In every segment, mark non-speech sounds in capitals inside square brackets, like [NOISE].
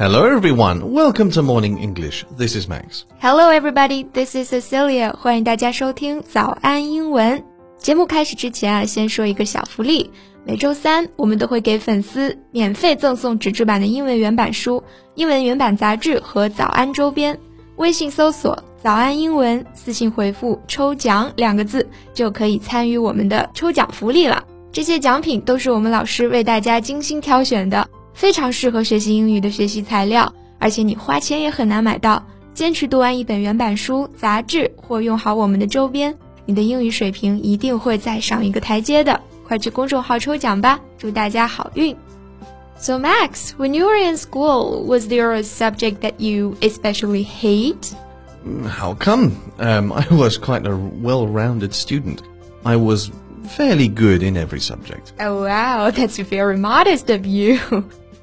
Hello everyone, welcome to Morning English. This is Max. Hello everybody, this is Cecilia. 欢迎大家收听早安英文。节目开始之前啊，先说一个小福利。每周三我们都会给粉丝免费赠送纸质版的英文原版书、英文原版杂志和早安周边。微信搜索“早安英文”，私信回复“抽奖”两个字，就可以参与我们的抽奖福利了。这些奖品都是我们老师为大家精心挑选的。非常适合学习英语的学习材料，而且你花钱也很难买到。坚持读完一本原版书、杂志，或用好我们的周边，你的英语水平一定会再上一个台阶的。快去公众号抽奖吧，祝大家好运！So Max, when you were in school, was there a subject that you especially hate? How come? Um, I was quite a well-rounded student. I was fairly good in every subject. Oh wow, that's very modest of you.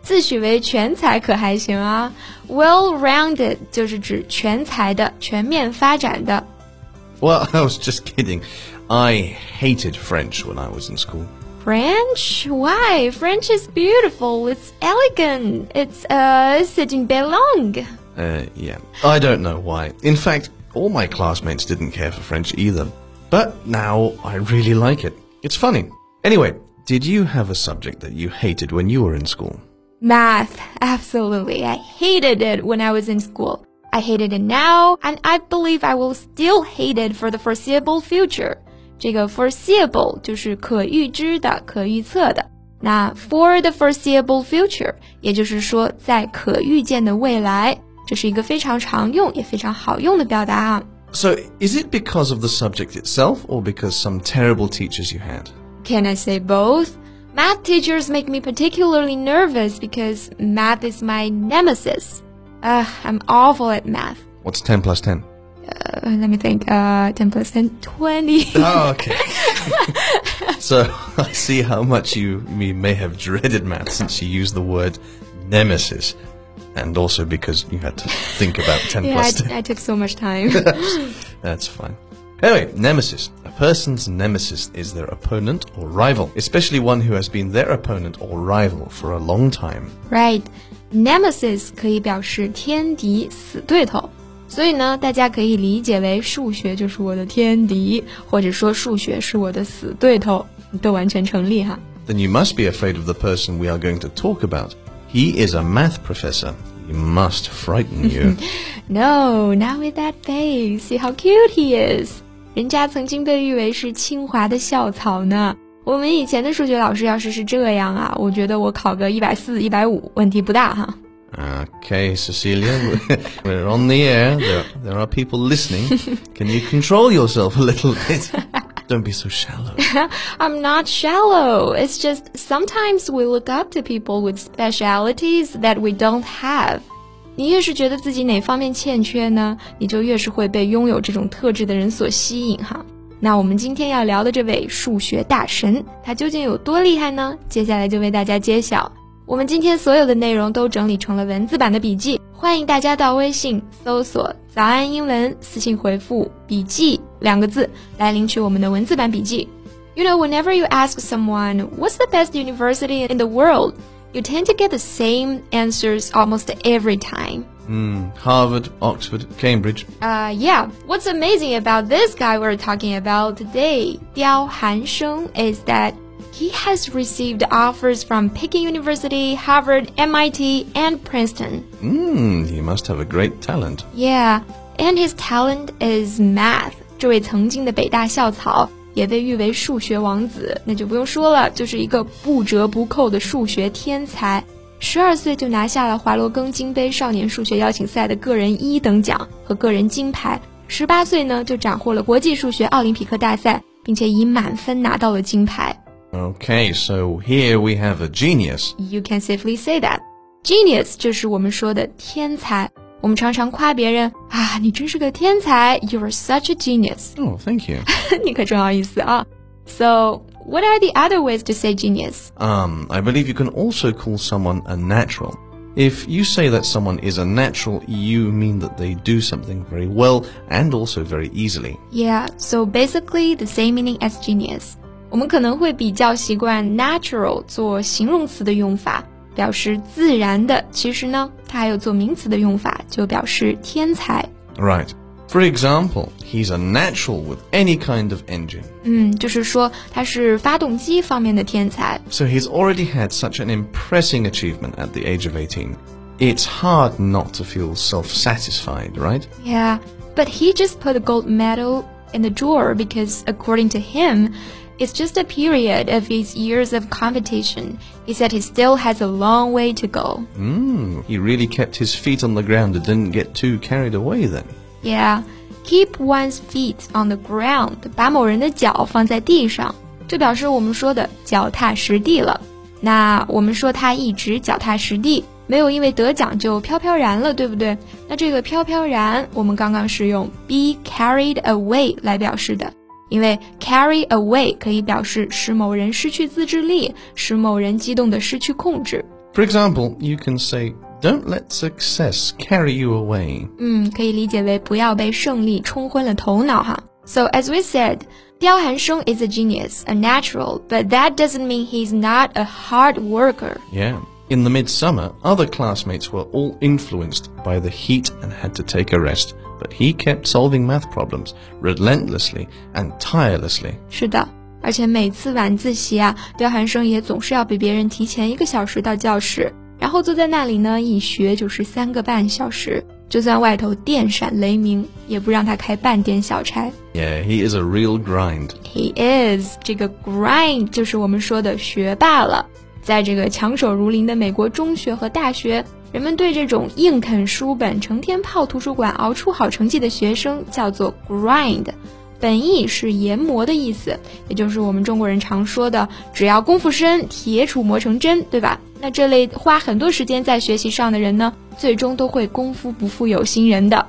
自诩为全才可还行啊？Well-rounded 就是指全才的、全面发展的。Well, [LAUGHS] I was just kidding. I hated French when I was in school. French? Why? French is beautiful. It's elegant. It's uh, c'est une belle langue. Uh, yeah. I don't know why. In fact, all my classmates didn't care for French either. But now I really like it. It's funny. Anyway, did you have a subject that you hated when you were in school? Math, absolutely. I hated it when I was in school. I hated it now, and I believe I will still hate it for the foreseeable future. 这个 foreseeable 就是可预知的、可预测的。那 for the foreseeable future，也就是说在可预见的未来，这是一个非常常用也非常好用的表达啊。So, is it because of the subject itself or because some terrible teachers you had? Can I say both? Math teachers make me particularly nervous because math is my nemesis. Uh, I'm awful at math. What's 10 plus 10? Uh, let me think. Uh, 10 plus 10, 20. Oh, okay. [LAUGHS] so [LAUGHS] I see how much you, you may have dreaded math since you used the word nemesis. And also because you had to think about 10 yeah, plus 10. I, I took so much time. [LAUGHS] That's fine. Anyway, nemesis. A person's nemesis is their opponent or rival, especially one who has been their opponent or rival for a long time. Right. Nemesis 可以表示天敌、死对头，所以呢，大家可以理解为数学就是我的天敌，或者说数学是我的死对头，都完全成立哈。Then you must be afraid of the person we are going to talk about. He is a math professor. He must frighten you. [LAUGHS] no, not with that face. See how cute he is. 人家曾经被誉为是清华的校草呢。我们以前的数学老师要是是这样啊，我觉得我考个一百四、一百五问题不大哈。Okay, Cecilia, we're on the air. There, there are people listening. Can you control yourself a little bit? Don't be so shallow. [LAUGHS] I'm not shallow. It's just sometimes we look up to people with specialities that we don't have. 你越是觉得自己哪方面欠缺呢，你就越是会被拥有这种特质的人所吸引哈。那我们今天要聊的这位数学大神，他究竟有多厉害呢？接下来就为大家揭晓。我们今天所有的内容都整理成了文字版的笔记，欢迎大家到微信搜索“早安英文”，私信回复“笔记”两个字来领取我们的文字版笔记。You know, whenever you ask someone what's the best university in the world. you tend to get the same answers almost every time. Mm, Harvard, Oxford, Cambridge. Uh, yeah. What's amazing about this guy we're talking about today, Diao Hansheng, is that he has received offers from Peking University, Harvard, MIT, and Princeton. Hmm, he must have a great talent. Yeah, and his talent is math. 这位曾经的北大校草 也被誉为数学王子，那就不用说了，就是一个不折不扣的数学天才。十二岁就拿下了华罗庚金杯少年数学邀请赛的个人一等奖和个人金牌，十八岁呢就斩获了国际数学奥林匹克大赛，并且以满分拿到了金牌。Okay, so here we have a genius. You can safely say that. Genius 就是我们说的天才。我们常常夸别人啊，你真是个天才，You are such a genius. Oh, thank you. 你可真好意思啊。So, [LAUGHS] what are the other ways to say genius? Um, I believe you can also call someone a natural. If you say that someone is a natural, you mean that they do something very well and also very easily. Yeah, so basically the same meaning as genius. 我们可能会比较习惯 natural 做形容词的用法。 表示自然的，其实呢，它还有做名词的用法，就表示天才。 Right. For example, he's a natural with any kind of engine. 嗯，就是说他是发动机方面的天才。 So he's already had such an impressing achievement at the age of 18. It's hard not to feel self-satisfied, right? Yeah, but he just put a gold medal in the drawer because, according to him, it's just a period of his years of competition. He said he still has a long way to go. Mm, he really kept his feet on the ground and didn't get too carried away then. Yeah, keep one's feet on the ground. 把某人的脚放在地上，就表示我们说的脚踏实地了。那我们说他一直脚踏实地，没有因为得奖就飘飘然了，对不对？那这个飘飘然，我们刚刚是用 be carried away 来表示的。 因为 carry away 可以表示使某人失去自制力，使某人激动的失去控制。 For example, you can say, don't let success carry you away. 嗯，可以理解为不要被胜利冲昏了头脑哈。So as we said, 刁寒生 is a genius, a natural, but that doesn't mean he's not a hard worker. Yeah. In the midsummer, other classmates were all influenced by the heat and had to take a rest, but he kept solving math problems relentlessly and tirelessly. 是的，而且每次晚自习啊，刁晗生也总是要比别人提前一个小时到教室，然后坐在那里呢，一学就是三个半小时。就算外头电闪雷鸣，也不让他开半点小差。Yeah, he is a real grind. He is 这个 grind 就是我们说的学霸了。在这个强手如林的美国中学和大学，人们对这种硬啃书本、成天泡图书馆、熬出好成绩的学生叫做 grind，本意是研磨的意思，也就是我们中国人常说的“只要功夫深，铁杵磨成针”，对吧？那这类花很多时间在学习上的人呢，最终都会功夫不负有心人的。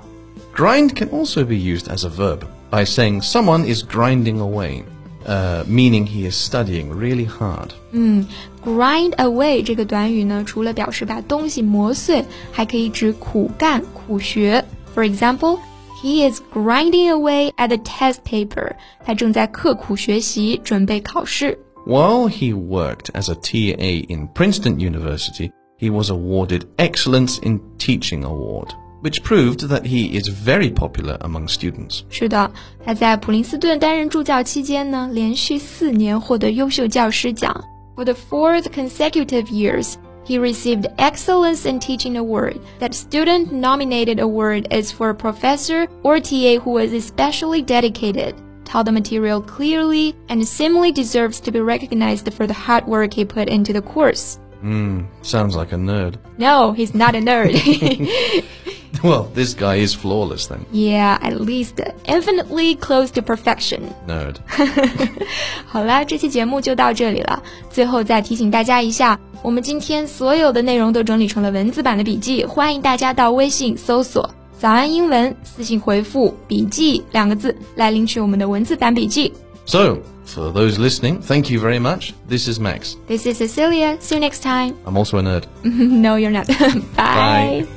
Grind can also be used as a verb by saying someone is grinding away, uh, meaning he is studying really hard. 嗯，grind away 这个短语呢，除了表示把东西磨碎，还可以指苦干、苦学。For example, he is grinding away at the test paper. 他正在刻苦学习，准备考试。 While he worked as a TA in Princeton University, he was awarded Excellence in Teaching Award, which proved that he is very popular among students. 是的，他在普林斯顿担任助教期间呢，连续四年获得优秀教师奖。For the fourth consecutive years, he received Excellence in Teaching Award. That student-nominated award is for a professor or TA who was especially dedicated, taught the material clearly, and simply deserves to be recognized for the hard work he put into the course. Hmm, sounds like a nerd. No, he's not a nerd. [LAUGHS] [LAUGHS] Well, this guy is flawless then. yeah, at least infinitely close to perfection. Nerd. [LAUGHS] 好啦，这期节目就到这里了。最后再提醒大家一下，我们今天所有的内容都整理成了文字版的笔记，欢迎大家到微信搜索“早安英文”，私信回复“笔记”两个字来领取我们的文字版笔记。 So, for those listening, thank you very much. This is Max. This is Cecilia. See you next time. I'm also a nerd. [LAUGHS] no, you're not. Bye. Bye.